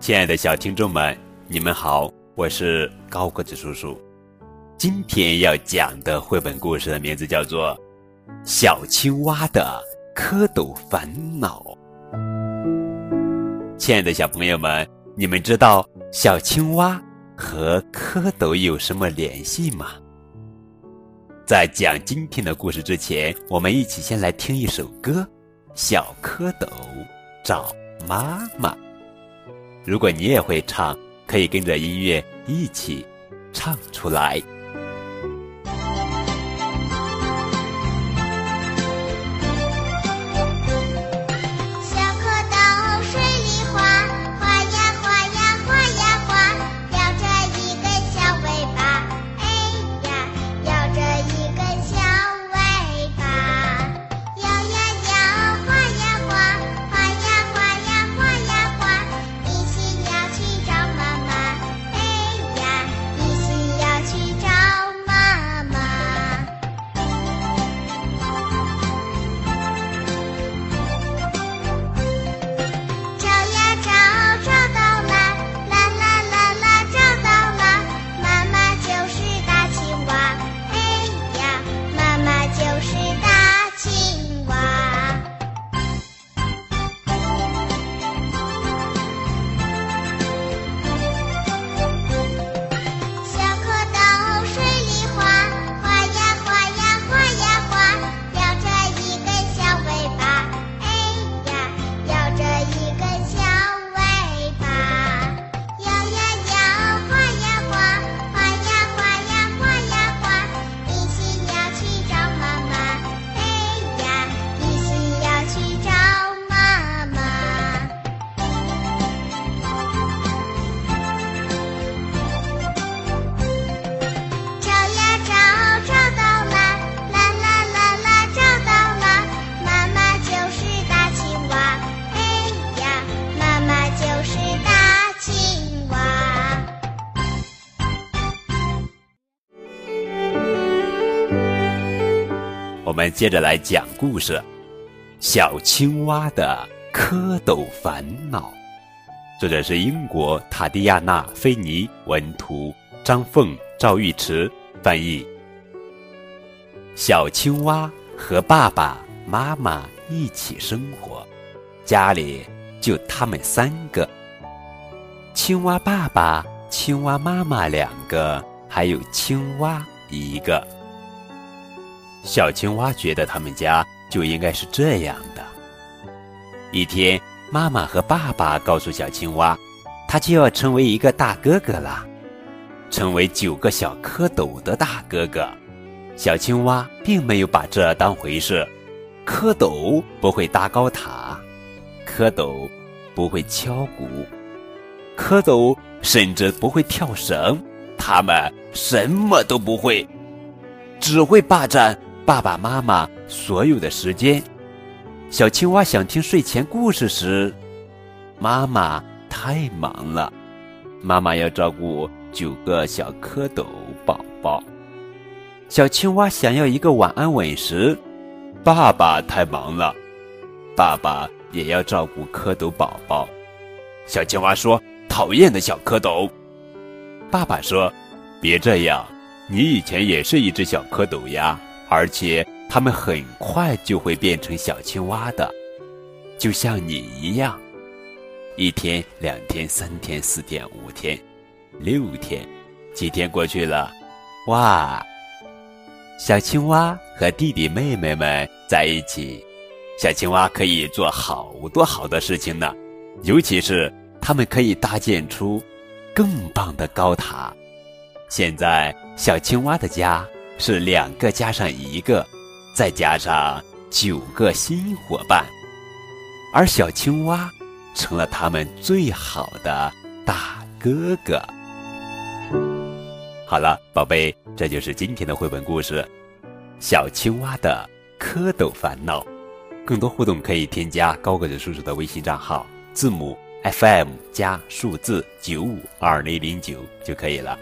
亲爱的小听众们，你们好，我是高个子叔叔。今天要讲的绘本故事的名字叫做《小青蛙的蝌蚪烦恼》。亲爱的小朋友们，你们知道小青蛙和蝌蚪有什么联系吗？在讲今天的故事之前，我们一起先来听一首歌《小蝌蚪找妈妈》。如果你也会唱，可以跟着音乐一起唱出来。我们接着来讲故事，《小青蛙的蝌蚪烦恼》。作者是英国塔迪亚娜·菲尼文图，张凤、赵玉池翻译。小青蛙和爸爸妈妈一起生活，家里就他们三个：青蛙爸爸、青蛙妈妈两个，还有青蛙一个。小青蛙觉得他们家就应该是这样的。一天，妈妈和爸爸告诉小青蛙，他就要成为一个大哥哥了，成为九个小蝌蚪的大哥哥。小青蛙并没有把这当回事。蝌蚪不会搭高塔，蝌蚪不会敲鼓，蝌蚪甚至不会跳绳，他们什么都不会，只会霸占。爸爸妈妈所有的时间，小青蛙想听睡前故事时，妈妈太忙了。妈妈要照顾九个小蝌蚪宝宝。小青蛙想要一个晚安吻时，爸爸太忙了。爸爸也要照顾蝌蚪宝宝。小青蛙说：“讨厌的小蝌蚪。”爸爸说：“别这样，你以前也是一只小蝌蚪呀。”而且它们很快就会变成小青蛙的，就像你一样。一天、两天、三天、四天、五天、六天，几天过去了，哇！小青蛙和弟弟妹妹们在一起，小青蛙可以做好多好多事情呢，尤其是它们可以搭建出更棒的高塔。现在，小青蛙的家。是两个加上一个，再加上九个新伙伴，而小青蛙成了他们最好的大哥哥。好了，宝贝，这就是今天的绘本故事《小青蛙的蝌蚪烦恼》。更多互动可以添加高个子叔叔的微信账号，字母 FM 加数字九五二零零九就可以了。